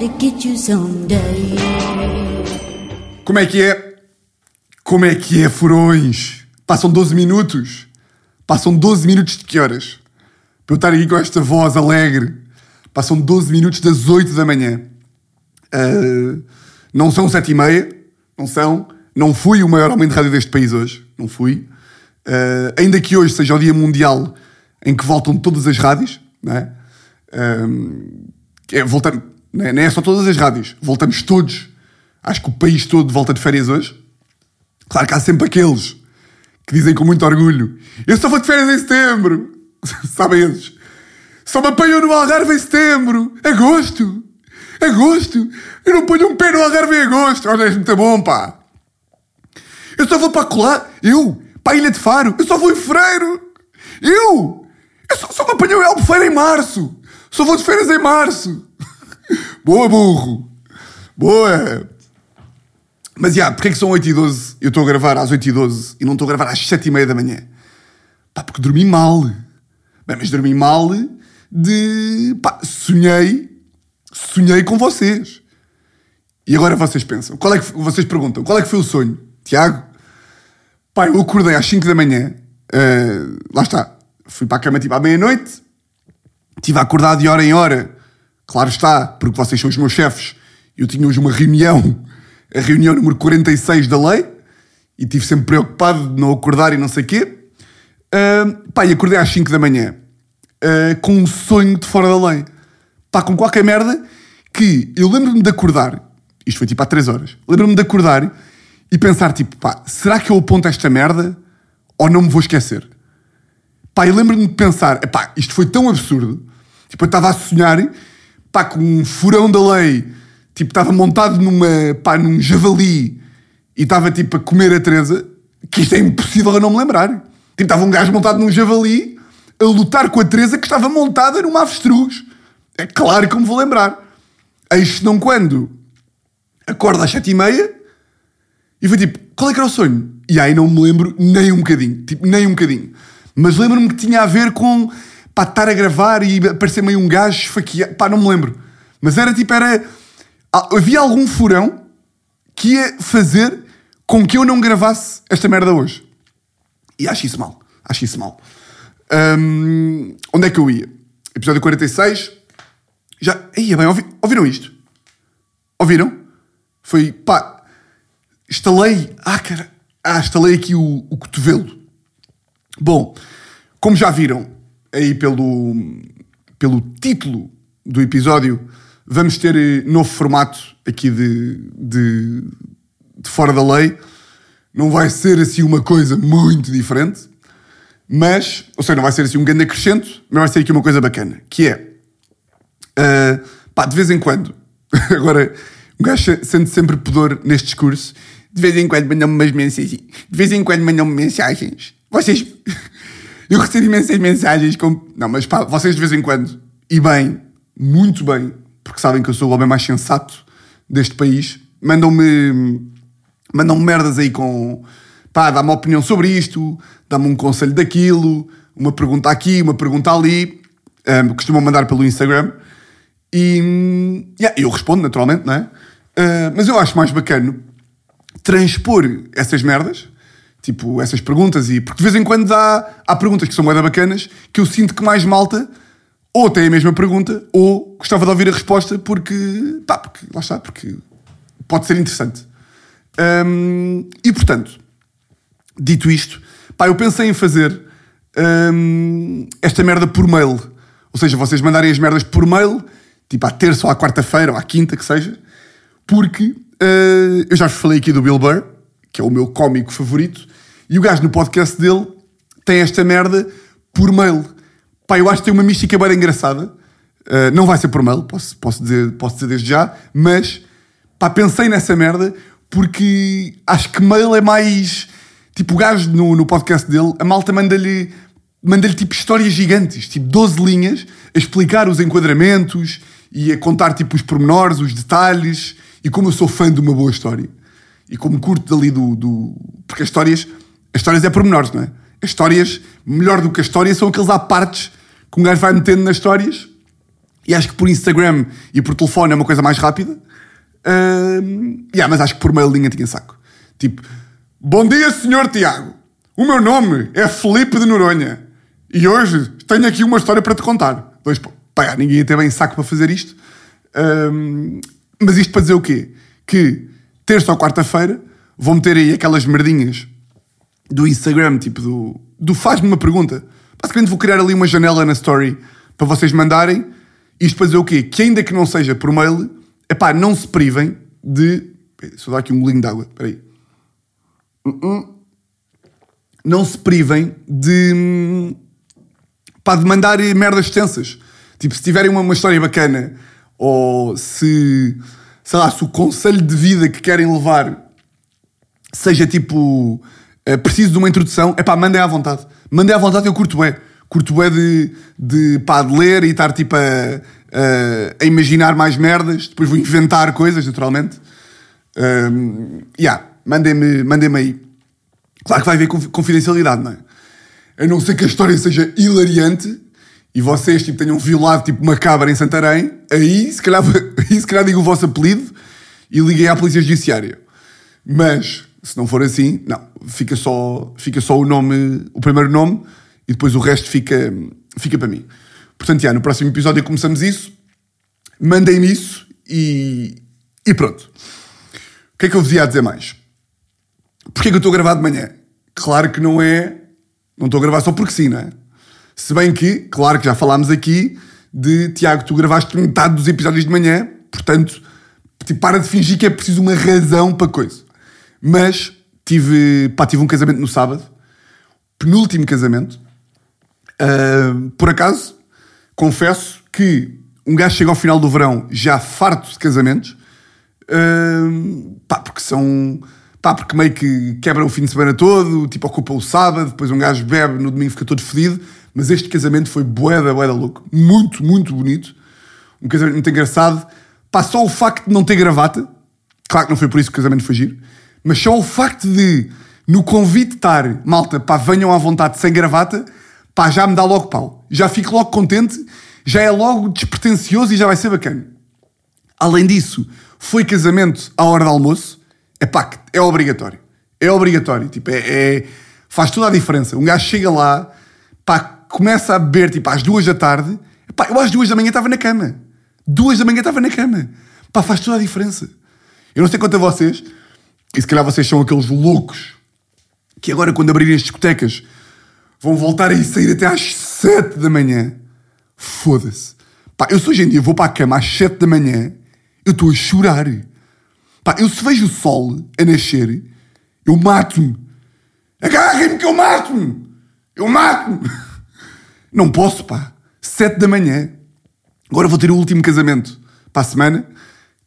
to get you someday. Como é que é? Como é que é, furões? Passam 12 minutos? Passam 12 minutos de que horas? Para eu estar aqui com esta voz alegre. Passam 12 minutos das 8 da manhã. Uh, não são 7 e meia. Não são. Não fui o maior homem de rádio deste país hoje. Não fui. Uh, ainda que hoje seja o dia mundial em que voltam todas as rádios. Não é? Uh, é, voltamos, não é, não é só todas as rádios. Voltamos todos. Acho que o país todo volta de férias hoje. Claro que há sempre aqueles que dizem com muito orgulho: Eu só vou de férias em setembro. Sabem eles? Só me apanham no Algarve em setembro. Agosto. Agosto. Eu não ponho um pé no Algarve em agosto. Olha, é muito bom, pá. Eu só vou para colar. Eu? Para a Ilha de Faro. Eu só vou em fevereiro. Eu? Eu só, só me apanhou em Albufeira em março. Só vou de férias em março. Boa, burro. Boa. Mas, já, porque é que são 8 e 12? Eu estou a gravar às 8 e 12 e não estou a gravar às 7 e meia da manhã. Pá, porque dormi mal. Bem, mas dormi mal de... Pá, sonhei... Sonhei com vocês. E agora vocês pensam. Qual é que... Vocês perguntam. Qual é que foi o sonho? Tiago? Pá, eu acordei às 5 da manhã. Uh, lá está. Fui para a cama tipo à meia-noite. Estive a acordar de hora em hora. Claro está, porque vocês são os meus chefes. Eu tinha hoje uma reunião a reunião número 46 da lei e estive sempre preocupado de não acordar e não sei o quê. Uh, pá, e acordei às 5 da manhã uh, com um sonho de fora da lei. Pá, com qualquer merda que eu lembro-me de acordar, isto foi tipo há 3 horas, lembro-me de acordar e pensar tipo, pá, será que eu aponto esta merda ou não me vou esquecer? Pá, eu lembro-me de pensar, pá, isto foi tão absurdo, tipo, eu estava a sonhar, pá, com um furão da lei tipo, estava montado numa, pá, num javali e estava tipo a comer a Teresa, que isto é impossível eu não me lembrar. Tipo, estava um gajo montado num javali a lutar com a Teresa que estava montada numa avestruz. É claro que me vou lembrar. Eis não quando acordo às sete e meia e foi tipo, qual é que era o sonho? E aí não me lembro nem um bocadinho. Tipo, nem um bocadinho. Mas lembro-me que tinha a ver com pá, estar a gravar e aparecer meio um gajo esfaqueado. Pá, não me lembro. Mas era tipo, era ah, havia algum furão que ia fazer com que eu não gravasse esta merda hoje. E acho isso mal. Acho isso mal. Um, onde é que eu ia? Episódio 46. Já. Ia bem, ouvi, ouviram isto? Ouviram? Foi. pá. Estalei. Ah, cara. Ah, estalei aqui o, o cotovelo. Bom, como já viram aí pelo, pelo título do episódio, Vamos ter eh, novo formato aqui de, de, de fora da lei. Não vai ser assim uma coisa muito diferente, mas, ou seja, não vai ser assim um grande acrescento, mas vai ser aqui uma coisa bacana, que é, uh, pá, de vez em quando, agora, um gajo sente sempre pudor neste discurso, de vez em quando mandam-me umas mensagens, de vez em quando mandam-me mensagens, vocês, eu recebo imensas mensagens com, não, mas pá, vocês de vez em quando, e bem, muito bem, porque sabem que eu sou o homem mais sensato deste país, mandam-me mandam merdas aí com pá, dá-me uma opinião sobre isto, dá-me um conselho daquilo, uma pergunta aqui, uma pergunta ali, um, costumam mandar pelo Instagram e yeah, eu respondo naturalmente, não é? Uh, mas eu acho mais bacana transpor essas merdas, tipo essas perguntas, e porque de vez em quando há, há perguntas que são moeda bacanas que eu sinto que mais malta ou tem a mesma pergunta, ou gostava de ouvir a resposta porque, pá, porque lá está, porque pode ser interessante. Um, e portanto, dito isto, pá, eu pensei em fazer um, esta merda por mail. Ou seja, vocês mandarem as merdas por mail, tipo à terça ou à quarta-feira ou à quinta, que seja, porque uh, eu já vos falei aqui do Bill Burr, que é o meu cómico favorito, e o gajo no podcast dele tem esta merda por mail. Pá, eu acho que tem uma mística bem engraçada. Uh, não vai ser por mail, posso, posso, dizer, posso dizer desde já, mas pá, pensei nessa merda porque acho que mail é mais. Tipo, o gajo no, no podcast dele, a malta manda-lhe manda-lhe tipo histórias gigantes, tipo 12 linhas, a explicar os enquadramentos e a contar tipo os pormenores, os detalhes. E como eu sou fã de uma boa história e como curto dali do. do... Porque as histórias, as histórias é pormenores, não é? As histórias, melhor do que as histórias, são aqueles à partes que um gajo vai metendo nas histórias E acho que por Instagram e por telefone é uma coisa mais rápida. Uh, yeah, mas acho que por mail linha tinha saco. Tipo, bom dia, senhor Tiago. O meu nome é Felipe de Noronha. E hoje tenho aqui uma história para te contar. Dois, pá, ninguém ia ter bem saco para fazer isto. Uh, mas isto para dizer o quê? Que terça ou quarta-feira vão meter aí aquelas merdinhas do Instagram, tipo do, do faz-me uma pergunta. Basicamente vou criar ali uma janela na story para vocês mandarem. Isto para dizer o quê? Que ainda que não seja por mail, epá, não se privem de. Só dar aqui um golinho de água, espera aí. Não se privem de. pá, de mandar merdas extensas. Tipo, se tiverem uma, uma história bacana ou se. Sei lá, se o conselho de vida que querem levar seja tipo. É, preciso de uma introdução, é pá, mandem à vontade. Mandem à vontade, eu curto é. Curto é de, de, pá, de ler e estar tipo a, a, a, imaginar mais merdas. Depois vou inventar coisas, naturalmente. Um, yeah, mandem-me mandem aí. Claro que vai haver confidencialidade, não é? A não ser que a história seja hilariante e vocês tipo, tenham violado tipo, uma cabra em Santarém, aí se, calhar, aí se calhar digo o vosso apelido e liguei à Polícia Judiciária. Mas se não for assim, não, fica só, fica só o nome, o primeiro nome e depois o resto fica, fica para mim. Portanto, já, no próximo episódio começamos isso. Mandem-me isso e, e pronto. O que é que eu vos ia dizer mais? Porquê que eu estou a gravar de manhã? Claro que não é. Não estou a gravar só porque sim, não é? Se bem que, claro que já falámos aqui de Tiago, tu gravaste metade dos episódios de manhã, portanto, tipo, para de fingir que é preciso uma razão para coisa. Mas tive, pá, tive um casamento no sábado, penúltimo casamento. Uh, por acaso, confesso que um gajo chega ao final do verão já farto de casamentos, uh, pá, porque são. Pá, porque meio que quebra o fim de semana todo, tipo, ocupa o sábado, depois um gajo bebe, no domingo fica todo fedido. Mas este casamento foi boeda, boeda louco. Muito, muito bonito. Um casamento muito engraçado. Pá, só o facto de não ter gravata, claro que não foi por isso que o casamento foi giro, mas só o facto de, no convite estar, malta, pá, venham à vontade sem gravata, pá, já me dá logo pau. Já fico logo contente, já é logo despretensioso e já vai ser bacana. Além disso, foi casamento à hora do almoço, é pá, é obrigatório. É obrigatório, tipo, é, é, faz toda a diferença. Um gajo chega lá, pá, começa a beber, tipo, às duas da tarde, pá, eu às duas da manhã estava na cama. Duas da manhã estava na cama. Pá, faz toda a diferença. Eu não sei quanto a vocês, e se calhar vocês são aqueles loucos que agora, quando abrirem as discotecas, vão voltar a sair até às 7 da manhã. Foda-se. Pá, eu se hoje em dia vou para a cama às 7 da manhã, eu estou a chorar. Pá, eu se vejo o sol a nascer, eu mato-me. Agarrem-me que eu mato-me. Eu mato-me. Não posso, pá. 7 da manhã. Agora vou ter o último casamento para a semana,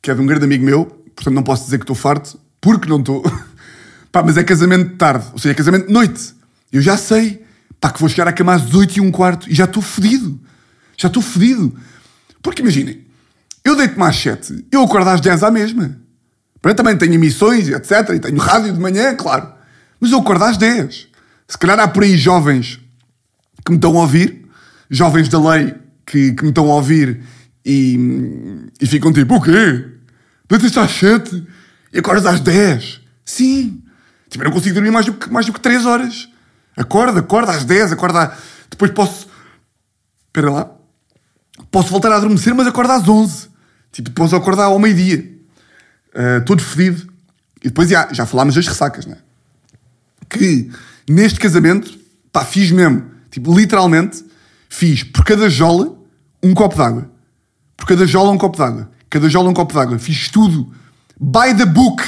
que é de um grande amigo meu, portanto não posso dizer que estou farto, porque não estou. Pá, mas é casamento de tarde, ou seja, é casamento de noite. Eu já sei, pá, que vou chegar à cama às 8 e um quarto e já estou fodido. Já estou fodido. Porque imaginem, eu deito-me às 7, eu acordo às 10 à mesma. Eu também tenho emissões, etc. E tenho rádio de manhã, claro. Mas eu acordo às 10. Se calhar há por aí jovens que me estão a ouvir, jovens da lei que, que me estão a ouvir e, e ficam tipo: o quê? Deitas às 7? E acordas às 10. Sim. Tipo, eu não consigo dormir mais do que, mais do que 3 horas. Acorda, acorda às 10, acorda. Depois posso. Espera lá. Posso voltar a adormecer, mas acorda às 11. Tipo, depois acordar ao meio-dia. Uh, todo fedido. E depois já, já falámos das ressacas, né? Que neste casamento, pá, fiz mesmo. Tipo, literalmente, fiz por cada jola um copo d'água. Por cada jola um copo d'água. Cada jola um copo d'água. Fiz tudo by the book,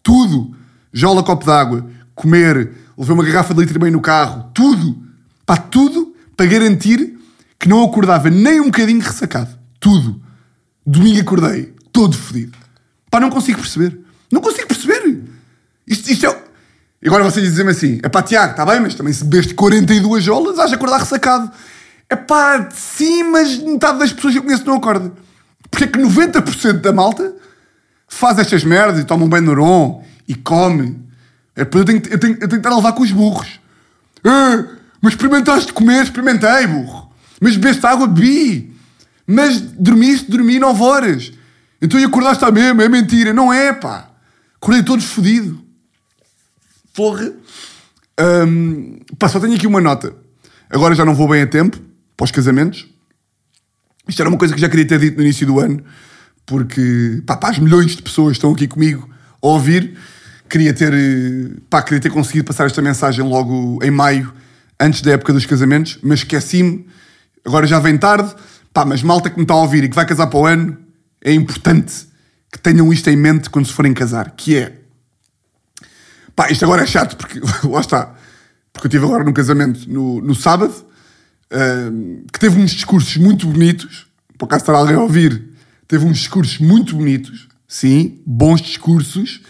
tudo. Jola copo d'água, comer, levei uma garrafa de litro e no carro, tudo. Pá, tudo para garantir que não acordava nem um bocadinho ressacado. Tudo. Domingo acordei, todo fodido. Pá, não consigo perceber. Não consigo perceber. Isto, isto é... Agora vocês dizem-me assim, é pá, Tiago, está bem, mas também se bebeste 42 jolas, de acordar ressacado. É pá, sim, mas metade das pessoas que eu conheço não acorda. Porque é que 90% da malta faz estas merdas e toma um Benuron e come. É, eu, tenho, eu, tenho, eu tenho que estar a levar com os burros. Ah, mas experimentaste comer? Experimentei, burro. Mas bebeste água? Bebi. Mas dormiste, dormi 9 horas. Então e acordaste à mesma, é mentira. Não é, pá. Acordei todo fodido. Porra. Hum, pá, só tenho aqui uma nota. Agora já não vou bem a tempo para os casamentos. Isto era uma coisa que já queria ter dito no início do ano, porque pá, pá, as milhões de pessoas estão aqui comigo a ouvir. Queria ter, eh, pá, queria ter conseguido passar esta mensagem logo em maio, antes da época dos casamentos, mas esqueci-me. Agora já vem tarde. Pá, mas malta que me está a ouvir e que vai casar para o ano, é importante que tenham isto em mente quando se forem casar, que é... Pá, isto agora é chato, porque lá está. Porque eu estive agora num casamento no, no sábado, que teve uns discursos muito bonitos. Por acaso estar alguém a ouvir, teve uns discursos muito bonitos. Sim, bons discursos.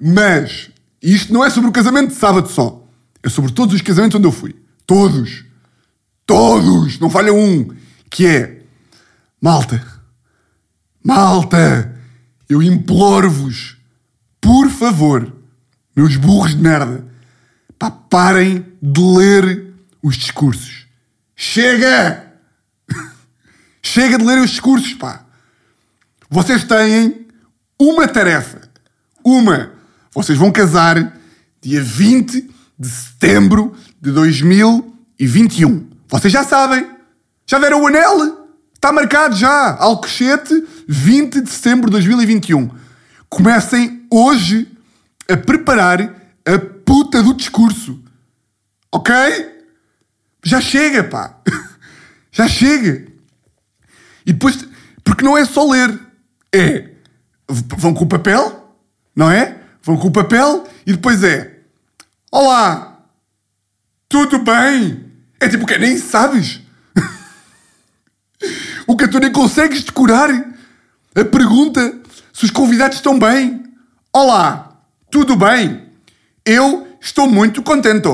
Mas isto não é sobre o casamento de sábado só. É sobre todos os casamentos onde eu fui. Todos. Todos. Não falha um. Que é... Malta. Malta. Eu imploro-vos. Por favor. Meus burros de merda. Pá, parem de ler os discursos. Chega! Chega de ler os discursos, pá. Vocês têm uma tarefa. Uma. Vocês vão casar dia 20 de setembro de 2021. Vocês já sabem. Já viram o anel? Está marcado já. Alcochete, 20 de setembro de 2021. Comecem hoje a preparar a puta do discurso. Ok? Já chega, pá. Já chega. E depois, porque não é só ler. É, vão com o papel, não é? Vão com o papel e depois é, olá, tudo bem? É tipo o quê? Nem sabes? o que tu nem consegues decorar a pergunta se os convidados estão bem. Olá, tudo bem? Eu estou muito contente.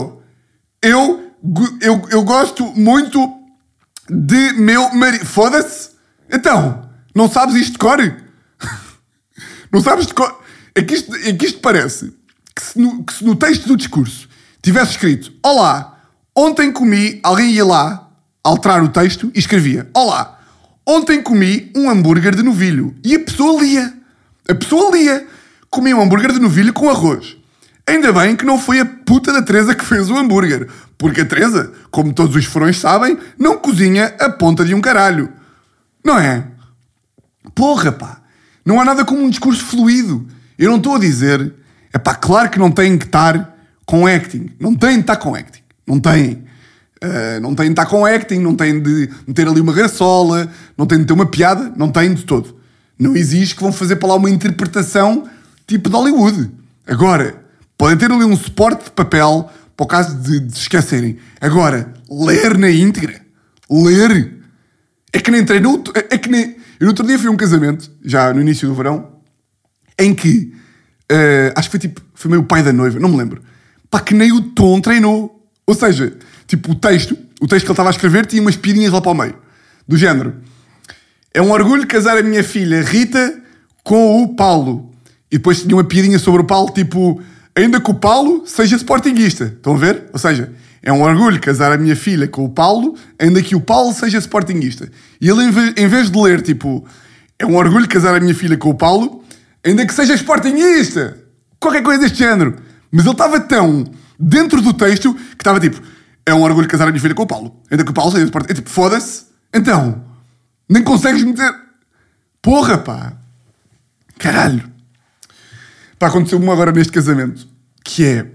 Eu, eu, eu gosto muito de meu marido. Foda-se! Então, não sabes isto de cor? não sabes de cor? É que isto, é que isto parece que se, no, que se no texto do discurso tivesse escrito Olá, ontem comi. Alguém ia lá alterar o texto e escrevia Olá, ontem comi um hambúrguer de novilho. E a pessoa lia. A pessoa lia. Comi um hambúrguer de novilho com arroz. Ainda bem que não foi a puta da Teresa que fez o hambúrguer. Porque a Teresa, como todos os furões sabem, não cozinha a ponta de um caralho. Não é? Porra, pá. Não há nada como um discurso fluido. Eu não estou a dizer... É pá, claro que não têm que estar com acting. Não têm de estar com acting. Não têm. Uh, não têm de estar com acting, não têm de meter ali uma graçola, não têm de ter uma piada, não têm de todo. Não exige que vão fazer para lá uma interpretação tipo de Hollywood. Agora, Podem ter ali um suporte de papel para o caso de, de esquecerem. Agora, ler na íntegra. Ler. É que nem treinou. É, que nem. Eu no outro dia fui a um casamento, já no início do verão, em que. Uh, acho que foi tipo. Foi meio pai da noiva, não me lembro. Pá, que nem o tom treinou. Ou seja, tipo, o texto, o texto que ele estava a escrever tinha umas pirinhas lá para o meio. Do género. É um orgulho casar a minha filha Rita com o Paulo. E depois tinha uma piadinha sobre o Paulo, tipo ainda que o Paulo seja sportinguista. Estão a ver? Ou seja, é um orgulho casar a minha filha com o Paulo, ainda que o Paulo seja sportinguista. E ele, em vez de ler, tipo, é um orgulho casar a minha filha com o Paulo, ainda que seja sportinguista. Qualquer coisa deste género. Mas ele estava tão dentro do texto que estava tipo, é um orgulho casar a minha filha com o Paulo, ainda que o Paulo seja sportinguista. É tipo, foda-se. Então, nem consegues meter. Porra, pá. Caralho. Pá, aconteceu-me agora neste casamento, que é,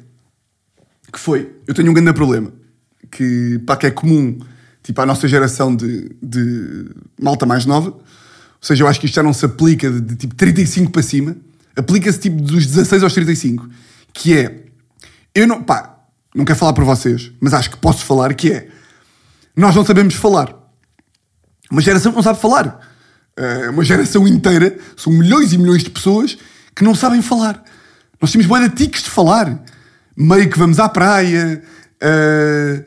que foi, eu tenho um grande problema, que, pá, que é comum, tipo, à nossa geração de, de malta mais nova, ou seja, eu acho que isto já não se aplica de, de tipo 35 para cima, aplica-se tipo dos 16 aos 35, que é, eu não, pá, não quero falar para vocês, mas acho que posso falar, que é, nós não sabemos falar. Uma geração que não sabe falar. Uh, uma geração inteira, são milhões e milhões de pessoas que não sabem falar. Nós temos boa de tiques de falar. Meio que vamos à praia. Uh,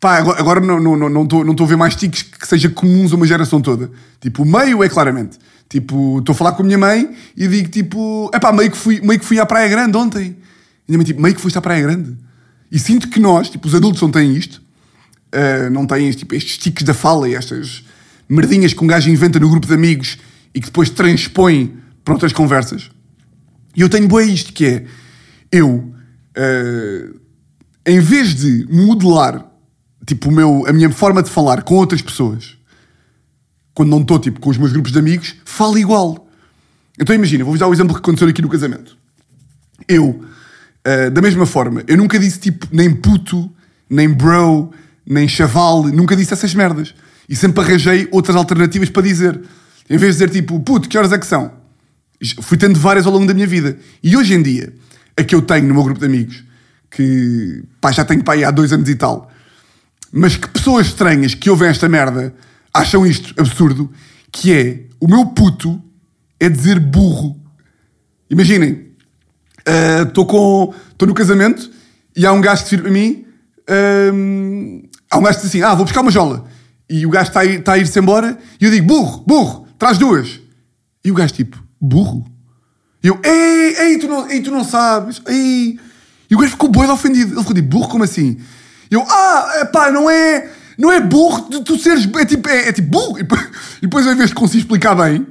pá, agora, agora não estou não, não, não, não a ver mais tiques que sejam comuns a uma geração toda. Tipo, meio é claramente. Tipo, estou a falar com a minha mãe e digo tipo, é pá, meio que fui, meio que fui à Praia Grande ontem. E minha mãe, tipo, meio que foste à Praia Grande. E sinto que nós, tipo, os adultos não têm isto. Uh, não têm tipo, estes tiques da fala e estas merdinhas que um gajo inventa no grupo de amigos e que depois transpõe para outras conversas. E eu tenho boa isto, que é, eu, eh, em vez de modelar, tipo, o meu, a minha forma de falar com outras pessoas, quando não estou, tipo, com os meus grupos de amigos, falo igual. Então imagina, vou-vos dar o exemplo que aconteceu aqui no casamento. Eu, eh, da mesma forma, eu nunca disse, tipo, nem puto, nem bro, nem chaval, nunca disse essas merdas. E sempre arranjei outras alternativas para dizer. Em vez de dizer, tipo, puto, que horas é que são? Fui tendo várias ao longo da minha vida. E hoje em dia, a que eu tenho no meu grupo de amigos, que pá, já tenho pá, aí há dois anos e tal, mas que pessoas estranhas que ouvem esta merda acham isto absurdo, que é o meu puto é dizer burro. Imaginem, estou com estou no casamento e há um gajo que vira para mim, hum, há um gajo que diz assim, ah, vou buscar uma jola. E o gajo está a, ir- está a ir-se embora e eu digo, burro, burro, traz duas. E o gajo tipo, burro? E eu, ei, ei, tu não, ei, tu não sabes, ei. E o gajo ficou boido ofendido. Ele ficou tipo, burro, como assim? E eu, ah, pá, não é, não é burro, tu, tu seres, é tipo, é, é tipo burro. E depois, e depois, em vez de conseguir explicar bem,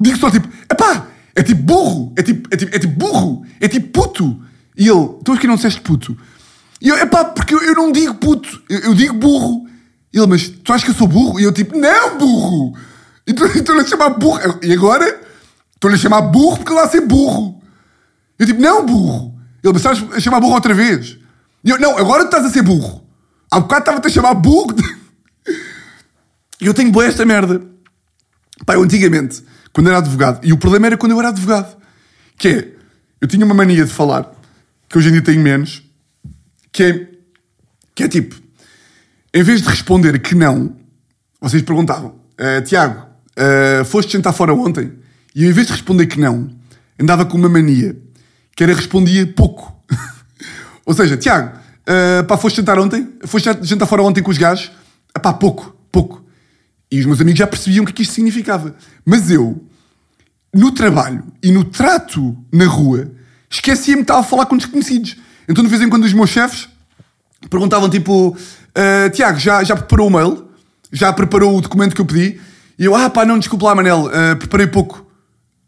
digo só tipo, é pá, é tipo burro, é tipo, é tipo, é tipo burro, é tipo puto. E ele, então que não disseste puto? E eu, é pá, porque eu, eu não digo puto, eu, eu digo burro. E ele, mas tu achas que eu sou burro? E eu tipo, não, burro. E tu- e estou-lhe a chamar burro. E agora estou-lhe a chamar burro porque lá ser burro. Eu tipo, não, burro. Ele, estás a chamar burro outra vez? E eu, não, agora tu estás a ser burro. Há bocado estava-te a chamar burro. E eu tenho boa esta merda. Pá, eu antigamente, quando era advogado, e o problema era quando eu era advogado, que é, eu tinha uma mania de falar, que hoje em dia tenho menos, que é, que é tipo, em vez de responder que não, vocês perguntavam, "Ah, Tiago, ah, foste jantar fora ontem? E eu, em vez de responder que não, andava com uma mania, que era respondia pouco. Ou seja, Tiago, ah, pá, foste jantar ontem? Foste jantar fora ontem com os gajos? Ah, pá, pouco, pouco. E os meus amigos já percebiam o que é que isto significava. Mas eu, no trabalho e no trato na rua, esquecia-me de estar a falar com desconhecidos. Então, de vez em quando, os meus chefes perguntavam tipo: "Ah, Tiago, já, já preparou o mail? Já preparou o documento que eu pedi? E eu: Ah, pá, não, desculpa lá, Manel, ah, preparei pouco.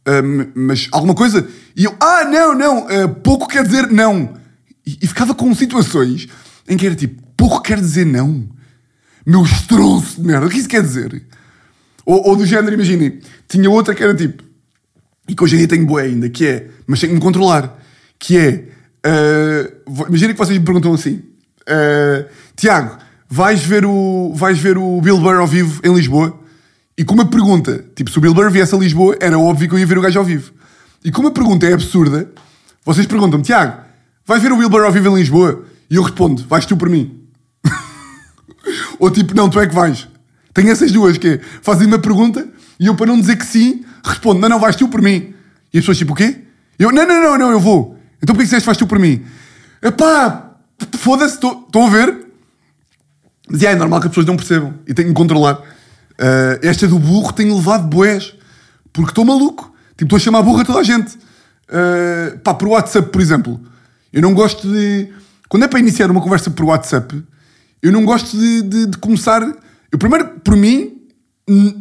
"Ah, m- mas alguma coisa? E eu: Ah, não, não, ah, pouco quer dizer não. E, e ficava com situações em que era tipo: Pouco quer dizer não. Meu estronço de merda, o que isso quer dizer? Ou, ou do género, imaginem, tinha outra que era tipo, e que hoje em dia tenho boa ainda, que é, mas tenho que me controlar, que é, uh, vo- imaginem que vocês me perguntam assim, uh, Tiago, vais ver, o, vais ver o Bill Burr ao vivo em Lisboa? E com uma pergunta, tipo, se o Bill Burr viesse a Lisboa, era óbvio que eu ia ver o gajo ao vivo. E como a pergunta é absurda, vocês perguntam-me, Tiago, vais ver o Bill ao vivo em Lisboa? E eu respondo, vais tu por mim. Ou tipo, não, tu é que vais. Tenho essas duas, que é, fazem uma pergunta e eu, para não dizer que sim, respondo, não, não, vais tu por mim. E as pessoas, tipo, o quê? Eu, não, não, não, não, eu vou. Então porquê que disseste vais tu por mim? Epá, foda-se, estão a ver? Mas é, é normal que as pessoas não percebam e tenho que controlar. Ah, esta do burro tenho levado boés, porque estou maluco. Tipo, estou a chamar burro a toda a gente. Ah, pá, por WhatsApp, por exemplo. Eu não gosto de. Quando é para iniciar uma conversa por WhatsApp, eu não gosto de, de- de começar. Eu primeiro, por mim,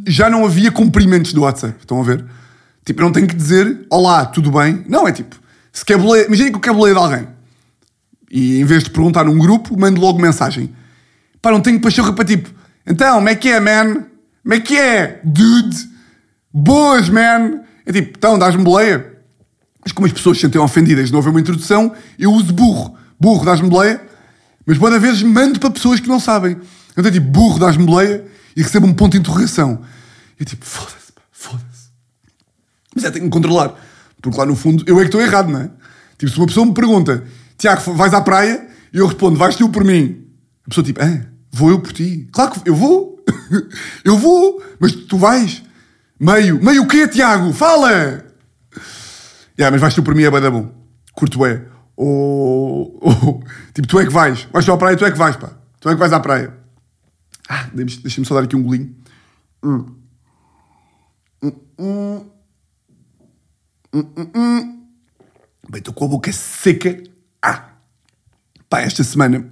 já não havia cumprimentos do WhatsApp. Estão a ver? Tipo, eu não tenho que dizer olá, tudo bem. Não, é tipo, se quer boleia, imagina que eu quero boleia de alguém. E em vez de perguntar num grupo, mando logo mensagem. Pá, não tenho pachorra para tipo, então, como é que é, man? Como é que é, dude? Boas, man? É tipo, então, dás-me boleia? Mas como as pessoas se sentem ofendidas não haver uma introdução, eu uso burro. Burro, dás-me boleia? Mas boa vez mando para pessoas que não sabem. Então é tipo, burro, dás-me boleia? E recebo um ponto de interrogação. E eu tipo, foda-se, foda-se. Mas é, tenho que me controlar. Porque lá no fundo, eu é que estou errado, não é? Tipo, se uma pessoa me pergunta, Tiago, vais à praia? E eu respondo, vais tu por mim. A pessoa tipo, ah, vou eu por ti. Claro que eu vou. eu vou. Mas tu vais. Meio. Meio o quê, Tiago? Fala! Yeah, mas vais tu por mim é bué da bom. Curto é. Ou, ou- tipo, tu é que vais. Vais tu à praia, tu é que vais, pá. Tu é que vais à praia. Ah, deixa- deixa-me só dar aqui um golinho. Hum. Hum, hum. Hum, hum, hum. Bem, estou com a boca seca. Ah! Pá, esta semana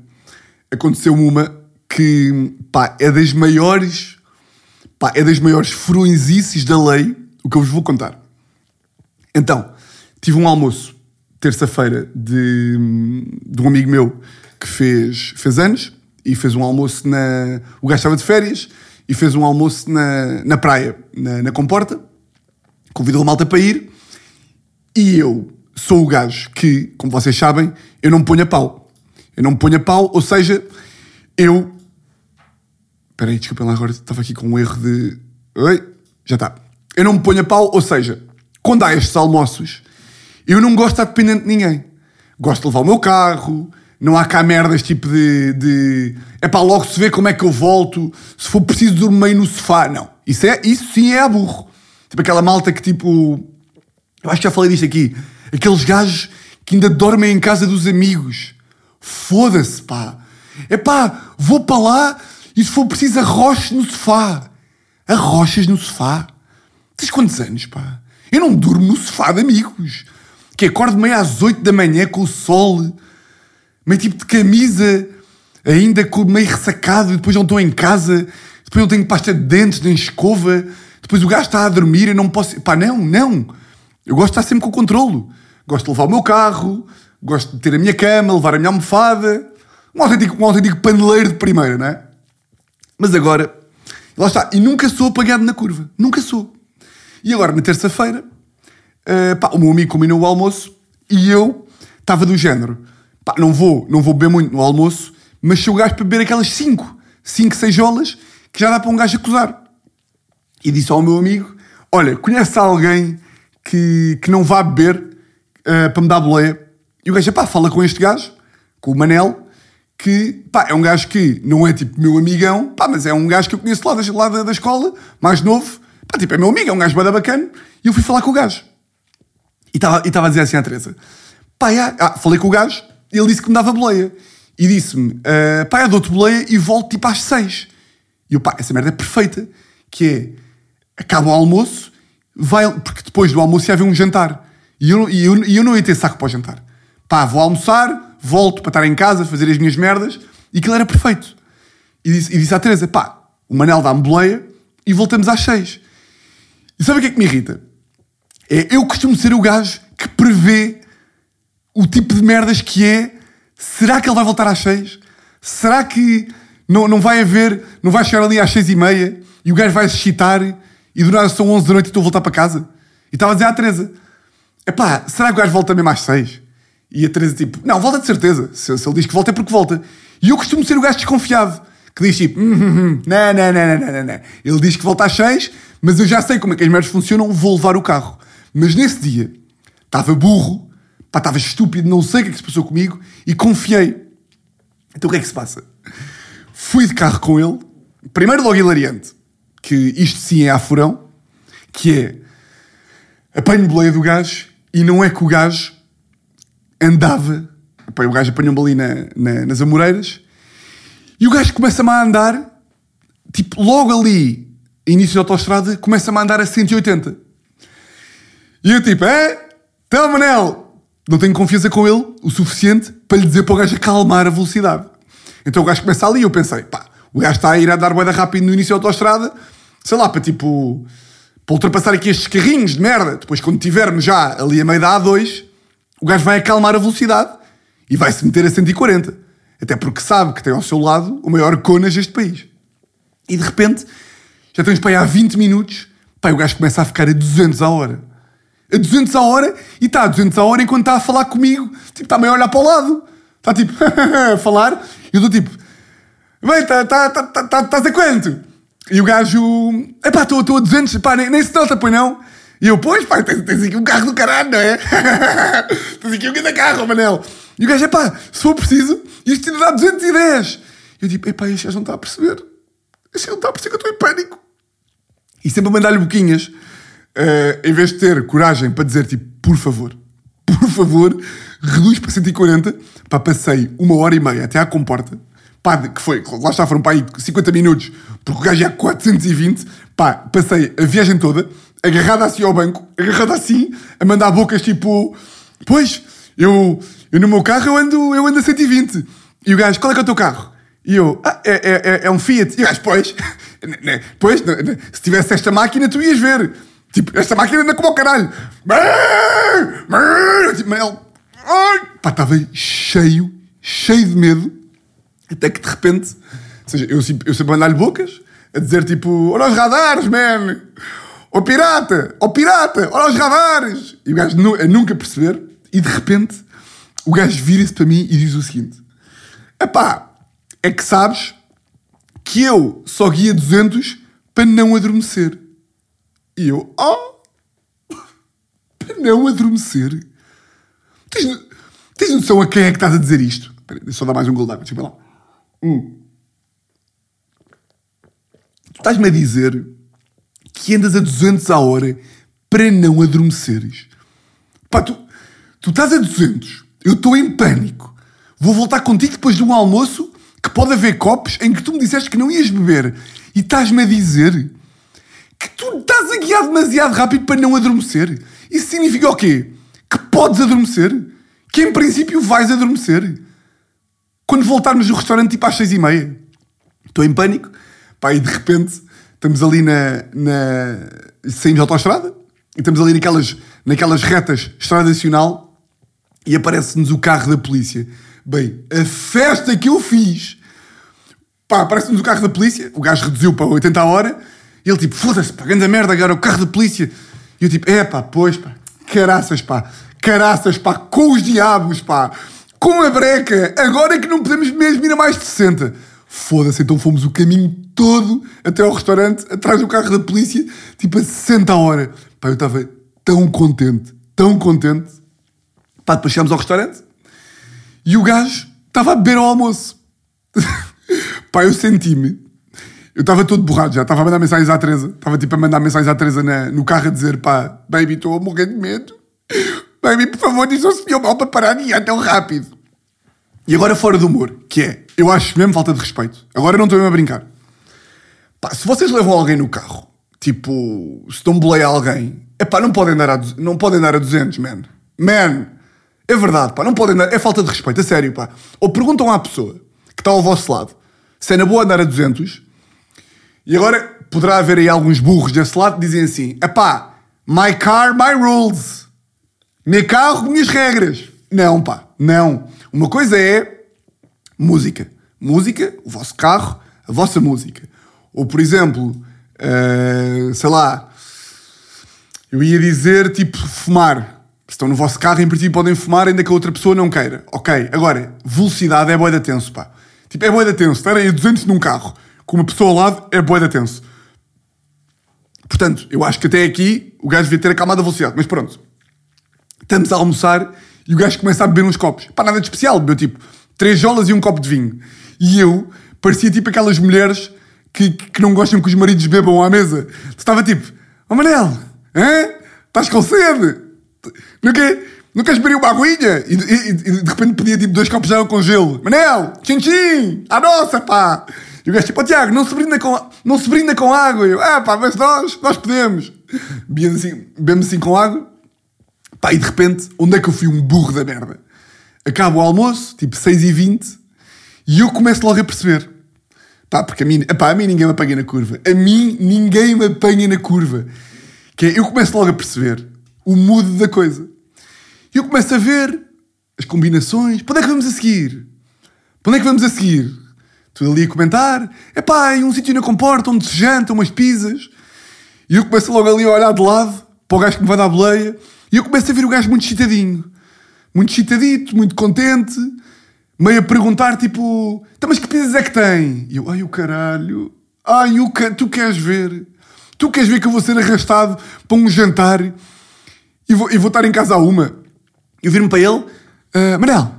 aconteceu uma que, pá, é das maiores Pá, é das maiores furõezices da lei o que eu vos vou contar. Então, tive um almoço terça-feira de, de um amigo meu que fez, fez anos e fez um almoço na. O gajo estava de férias e fez um almoço na, na praia, na, na Comporta. Convidou a malta para ir e eu sou o gajo que, como vocês sabem, eu não me ponho a pau. Eu não me ponho a pau, ou seja, eu. Espera aí, desculpa lá, agora estava aqui com um erro de. Oi, já está. Eu não me ponho a pau, ou seja, quando há estes almoços, eu não gosto de estar dependente de ninguém. Gosto de levar o meu carro, não há cá merdas tipo de. de é para logo se ver como é que eu volto, se for preciso dormir no sofá. Não. Isso, é, isso sim é a burro. Tipo aquela malta que tipo. Eu acho que já falei disto aqui. Aqueles gajos que ainda dormem em casa dos amigos. Foda-se, pá. É pá, vou para lá e se for preciso arroches no sofá. Arrochas no sofá. Tens quantos anos, pá? Eu não durmo no sofá de amigos. Que acordo meio às 8 da manhã com o sol, meio tipo de camisa, ainda meio ressacado, depois não estou em casa, depois não tenho pasta de dentes, nem escova, depois o gajo está a dormir, eu não posso. Pá, não, não. Eu gosto de estar sempre com o controlo. Gosto de levar o meu carro, gosto de ter a minha cama, levar a minha almofada. Um autêntico, um autêntico paneleiro de primeira, não é? Mas agora, lá está. E nunca sou apagado na curva. Nunca sou. E agora, na terça-feira, uh, o meu amigo combinou o almoço e eu estava do género. Pá, não vou, não vou beber muito no almoço, mas sou o gajo para beber aquelas 5, 5, 6 olas que já dá para um gajo acusar. E disse ao meu amigo: Olha, conhece alguém que, que não vá beber uh, para me dar boleia? E o gajo, pá, fala com este gajo, com o Manel, que, pá, é um gajo que não é tipo meu amigão, pá, mas é um gajo que eu conheço lá da, lá da, escola, mais novo, pá, tipo, é meu amigo, é um gajo bada bacana, e eu fui falar com o gajo. E estava a dizer assim à Teresa, pá, já, ah, falei com o gajo, e ele disse que me dava boleia. E disse-me, uh, pá, eu dou-te boleia e volto tipo às seis. E eu, pá, essa merda é perfeita, que é, acaba o almoço, vai, porque depois do almoço ia haver um jantar. E eu, e eu, e eu não ia ter saco para o jantar. Pá, vou almoçar, volto para estar em casa, fazer as minhas merdas, e aquilo era perfeito. E disse, e disse à Teresa, pá, o Manel dá-me boleia e voltamos às seis. E sabe o que é que me irrita? É, eu costumo ser o gajo que prevê o tipo de merdas que é. Será que ele vai voltar às seis? Será que não, não vai haver, não vai chegar ali às seis e meia e o gajo vai se excitar e do nada são onze da noite e estou a voltar para casa? E estava a dizer à Teresa, epá, será que o gajo volta mesmo às seis? E a Teresa tipo, não, volta de certeza. Se, se, ele diz que volta é porque volta. E eu costumo ser o gajo desconfiado. Que diz tipo, hum, hum, hum, não, não, não, não, não, não. Ele diz que volta às seis, mas eu já sei como é que as merdas funcionam, vou levar o carro. Mas nesse dia, estava burro, estava estúpido, não sei o que é que se passou comigo, e confiei. Então o que é que se passa? Fui de carro com ele, primeiro logo hilariante, que isto sim é afurão, que é, apanho boleia do gajo, e não é que o gajo andava, o gajo apanhou-me ali na, na, nas Amoreiras, e o gajo começa-me a andar, tipo, logo ali, início da autostrada, começa-me a andar a 180. E eu tipo, é? Então, Manel, não tenho confiança com ele o suficiente para lhe dizer para o gajo acalmar a velocidade. Então o gajo começa ali e eu pensei, pá, o gajo está a ir a dar boeda rápido no início da autostrada, sei lá, para tipo, para ultrapassar aqui estes carrinhos de merda. Depois, quando tivermos já ali a meio da A2, o gajo vai acalmar a velocidade e vai se meter a 140. Até porque sabe que tem ao seu lado o maior conas deste país. E de repente, já temos para aí há 20 minutos, pá, o gajo começa a ficar a 200 a hora. A 200 a hora e está a 200 a hora enquanto está a falar comigo. Tipo, está meio a olhar para o lado. Está tipo a falar. E eu estou tipo, bem, estás tá, tá, tá, tá, tá a quanto? E o gajo, epá, estou a 200, pá, nem, nem se nota, pois não? E eu, pois, pá, tens, tens aqui um carro do caralho, não é? tens aqui um grande carro, Manel. E o gajo, é pá, se for preciso, isto ainda dá 210. E eu tipo, epá, este gajo não está a perceber. Este não está a perceber que eu estou em pânico. E sempre a mandar-lhe boquinhas, uh, em vez de ter coragem para dizer tipo, por favor, por favor, reduz para 140. Pá, passei uma hora e meia até à comporta. Pá, que foi, lá está, foram para aí 50 minutos, porque o gajo é 420. Pá, passei a viagem toda agarrada assim ao banco, agarrada assim, a mandar bocas tipo, pois, eu, eu no meu carro eu ando, eu ando a 120. E o gajo, qual é que é o teu carro? E eu, ah, é, é, é um Fiat. E o gajo, pois, Né, Pois, né, né, se tivesse esta máquina, tu ias ver. Tipo, esta máquina anda como ao caralho. Tipo, ai, pá, estava cheio, cheio de medo. Até que de repente, ou seja, eu, eu sempre mandar-lhe bocas, a dizer tipo, olha os radares, man! Ó pirata! Ó pirata! Olha os radares! E o gajo nu- a nunca perceber, e de repente, o gajo vira-se para mim e diz o seguinte: Epá, é que sabes que eu só guia 200 para não adormecer. E eu, oh, para não adormecer? Tens, tens noção a quem é que estás a dizer isto? Espera, deixa eu só dar mais um gol d'água, ver lá. Hum. Tu estás-me a dizer que andas a 200 a hora para não adormeceres. Pá, tu, tu estás a 200, eu estou em pânico. Vou voltar contigo depois de um almoço que pode haver copos em que tu me disseste que não ias beber. E estás-me a dizer que tu estás a guiar demasiado rápido para não adormecer. Isso significa o quê? Que podes adormecer? Que em princípio vais adormecer? Quando voltarmos do restaurante tipo às seis e meia. Estou em pânico. Pá, e de repente estamos ali na... na... Saímos da autostrada. E estamos ali naquelas, naquelas retas Estrada Nacional. E aparece-nos o carro da polícia. Bem, a festa que eu fiz... Pá, aparece-nos o carro da polícia. O gajo reduziu para 80 a hora. E ele tipo, foda-se, pá, grande merda agora, o carro da polícia. E eu tipo, é pá, pois pá, caraças pá, caraças pá, com os diabos pá, com a breca, agora é que não podemos mesmo ir a mais de 60. Foda-se, então fomos o caminho todo até ao restaurante, atrás do carro da polícia, tipo a 60 a hora. Pá, eu estava tão contente, tão contente. Pá, depois chegámos ao restaurante e o gajo estava a beber ao almoço. Pá, eu senti-me. Eu estava todo borrado já, estava a mandar mensagens à Teresa. Estava tipo a mandar mensagens à Teresa na- no carro a dizer: pá, baby, estou a morrer de medo. Baby, por favor, diz ao senhor mal para parar de guiar tão rápido. E agora fora do humor, que é, eu acho mesmo falta de respeito. Agora não estou mesmo a brincar. Pá, se vocês levam alguém no carro, tipo, se dão boleia a alguém, é pá, não podem dar a, não podem dar a 200, man. Man, é verdade, pá, não podem dar, é falta de respeito, a sério, pá. Ou perguntam à pessoa que está ao vosso lado se é na boa andar a 200 e agora poderá haver aí alguns burros desse lado que dizem assim: epá, my car, my rules. Meu carro, minhas regras. Não, pá, não. Uma coisa é música. Música, o vosso carro, a vossa música. Ou, por exemplo, eh, sei lá, eu ia dizer tipo fumar. Se estão no vosso carro, em princípio podem fumar, ainda que a outra pessoa não queira. Ok, agora, velocidade é boeda tenso, pá. Tipo, é boeda tenso. Estarem a 200 num carro com uma pessoa ao lado é boeda tenso. Portanto, eu acho que até aqui o gajo devia ter acalmado a velocidade. Mas pronto, estamos a almoçar e o gajo começa a beber uns copos. Pá, nada de especial. Bebeu tipo três jolas e um copo de vinho. E eu parecia tipo aquelas mulheres que, que não gostam que os maridos bebam à mesa. Estava tipo, ó Manel, hã? estás com sede? Não, quer, não queres beber uma aguinha? E, e- e de repente pedia tipo dois copos de água com gelo. Manel, tchim tchim, à nossa pá. E o gajo tipo, ó Tiago, não se brinda com, não se brinda com água. E eu, ah pá, mas nós, nós podemos. Bebemos assim, bebemos assim com água. Pá, e de repente, onde é que eu fui um burro da merda? Acaba o almoço, tipo 6h20, e eu começo logo a perceber. Pá, porque a mim, epá, a mim ninguém me apanha na curva. A mim ninguém me apanha na curva. Que é, eu começo logo a perceber o mood da coisa. E eu começo a ver as combinações. Para onde é que vamos a seguir? Para onde é que vamos a seguir? Estou ali a comentar. Epá, em um sítio na comporta onde se janta, umas pizzas. E eu começo logo ali a olhar de lado para o gajo que me vai dar boleia. E eu começo a ver o gajo muito excitadinho. Muito excitadito, muito contente. Meio a perguntar, tipo... Então, mas que pizzas é que tem? E eu, ai o caralho. Ai, o ca... tu queres ver? Tu queres ver que eu vou ser arrastado para um jantar e vou, e vou estar em casa a uma? Eu viro-me para ele. "Ah, Manel,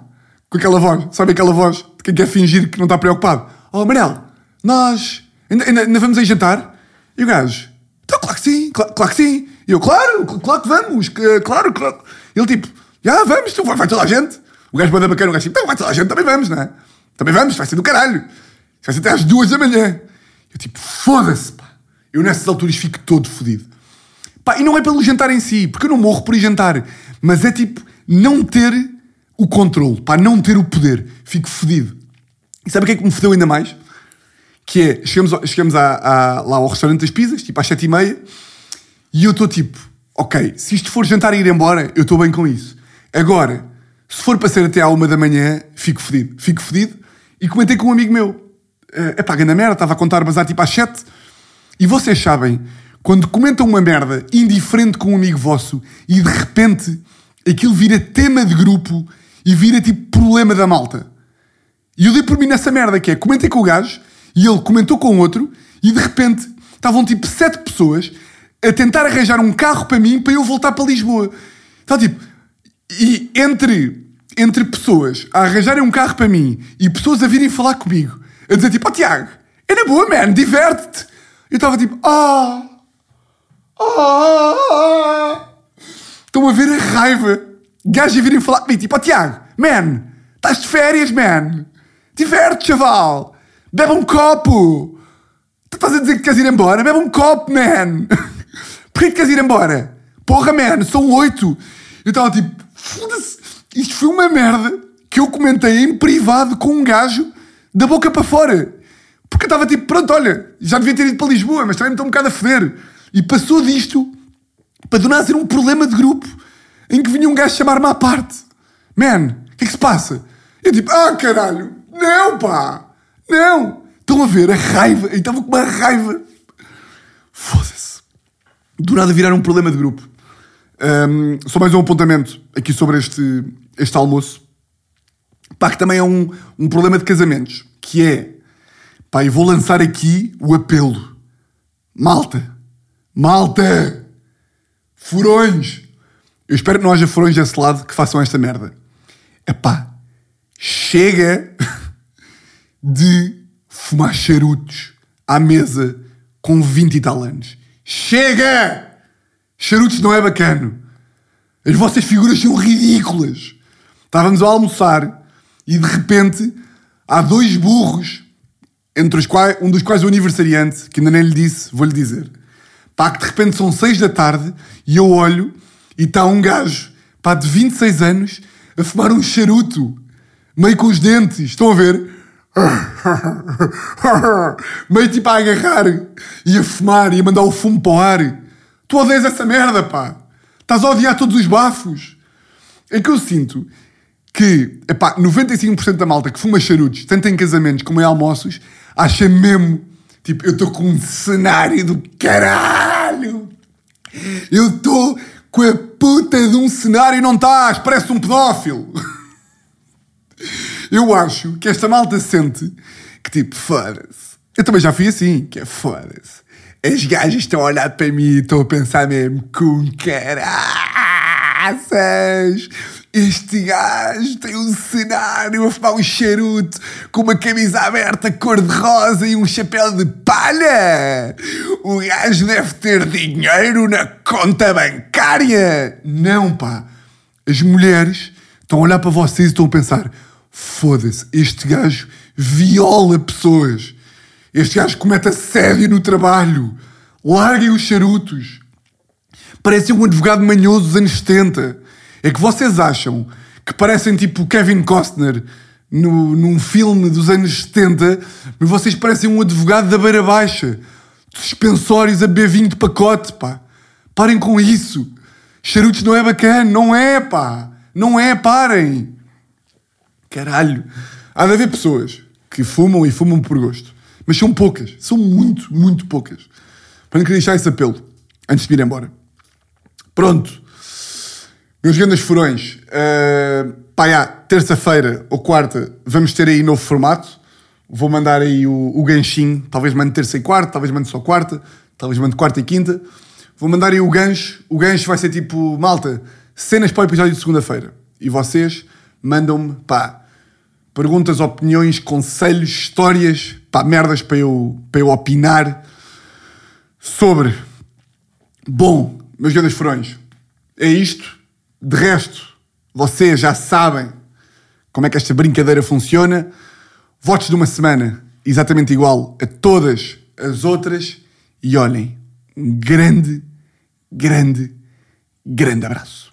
com aquela voz. Sabe aquela voz de quem quer fingir que não está preocupado? Oh, Manel, nós... Ainda, ainda, ainda vamos aí jantar? E o gajo... Então, claro que sim, cla- claro, que sim. E eu, claro, cl- claro que vamos, que- claro, claro. Ele tipo, já vamos, tu, vai, toda a gente. O gajo manda bacana, o gajo tipo, então vai toda a gente, também vamos, não é? Também vamos, vai ser do caralho. Vai ser até às duas da manhã. Eu tipo, foda-se, pá. Eu nessas alturas fico todo fodido. Pá, e não é pelo jantar em si, porque eu não morro por ir jantar. Mas é tipo, não ter o controle, pá, não ter o poder. Fico fodido. E sabe o que é que me fodeu ainda mais? Que é, chegamos, chegamos à- à- lá ao restaurante das pizzas, tipo às sete e meia, e eu estou tipo, ok, se isto for jantar e ir embora, eu estou bem com isso. Agora, se for para ser até à uma da manhã, fico fedido. Fico fedido. E comentei com um amigo meu. É pá, na merda, estava a contar bazar tipo às sete. E vocês sabem, quando comentam uma merda indiferente com um amigo vosso e de repente aquilo vira tema de grupo e vira tipo problema da malta. E eu dei por mim nessa merda que é, comentei com o gajo e ele comentou com outro e de repente estavam tipo sete pessoas a tentar arranjar um carro para mim para eu voltar para Lisboa. Então tipo, e entre, entre pessoas a arranjarem um carro para mim e pessoas a virem falar comigo, a dizer tipo, ó Tiago, é na boa, man, diverte-te. Eu estava tipo, ah, ah. Estão a ver a raiva. Gajos a virem falar comigo, tipo, ó Tiago, man, estás de férias, man. Diverte, chaval. Bebe um copo. Tu estás a dizer que queres ir embora? Bebe um copo, man. Porquê que queres ir embora? Porra, man, são oito. Eu estava tipo, foda-se. Isto foi uma merda que eu comentei em privado com um gajo da boca para fora. Porque eu estava tipo, pronto, olha, já devia ter ido para Lisboa, mas também me estou um bocado a foder. E passou disto para do nada ser um problema de grupo em que vinha um gajo chamar-me à parte. Man, o que é que se passa? Eu tipo, ah caralho, não pá, não. Estão a ver a raiva, e estava com uma raiva. Foda-se. Do nada virar um problema de grupo. Hum, só mais um apontamento aqui sobre este, este almoço. Pá, que também é um, um problema de casamentos. Que é, pá, e vou lançar aqui o apelo. Malta, malta, furões. Eu espero que não haja furões desse lado que façam esta merda. Epá, chega de fumar charutos à mesa com 20 e tal anos. Chega! Charutos não é bacano. As vossas figuras são ridículas. Estávamos a almoçar e de repente há dois burros, entre os quais, um dos quais o aniversariante, que ainda nem lhe disse, vou-lhe dizer. Pá, que de repente são seis da tarde e eu olho e está um gajo, pá, de 26 anos a fumar um charuto, meio com os dentes. Estão a ver? meio tipo a agarrar e a fumar e a mandar o fumo para o ar. Tu odeias essa merda, pá. Estás a odiar todos os bafos. É que eu sinto que, epá, 95% da malta que fuma charutos, tanto em casamentos como em almoços, acha mesmo, tipo, eu estou com um cenário do caralho. Eu estou com a puta de um cenário e não estás, parece um pedófilo. Eu acho que esta malta sente que tipo, foda-se. Eu também já fui assim, que é foda-se. As gajas estão a olhar para mim e estão a pensar mesmo com caraças. Este gajo tem um cenário a fumar um charuto com uma camisa aberta cor-de-rosa e um chapéu de palha. O gajo deve ter dinheiro na conta bancária. Não, pá. As mulheres estão a olhar para vocês e estão a pensar: foda-se, este gajo viola pessoas. Este gajo comete assédio no trabalho. Larguem os charutos. Parece um advogado manhoso dos anos 70. É que vocês acham que parecem tipo Kevin Costner no, num filme dos anos 70, mas vocês parecem um advogado da beira baixa. Suspensórios a beber vinho de pacote, pá. Parem com isso. Charutos não é bacana, não é, pá. Não é, parem. Caralho. Há de haver pessoas que fumam e fumam por gosto. Mas são poucas. São muito, muito poucas. Para não querer deixar esse apelo antes de ir embora. Pronto. Meus grandes furões. Uh, terça-feira ou quarta vamos ter aí novo formato. Vou mandar aí o, o ganchinho. Talvez mande terça e quarta, talvez mande só quarta, talvez mande quarta e quinta. Vou mandar aí o gancho. O gancho vai ser tipo, malta, cenas para o episódio de segunda-feira. E vocês mandam-me, pá, perguntas, opiniões, conselhos, histórias, pá, merdas para eu, para eu opinar sobre. Bom, meus grandes furões, é isto. De resto, vocês já sabem como é que esta brincadeira funciona. Votos de uma semana exatamente igual a todas as outras. E olhem, um grande, grande, grande abraço.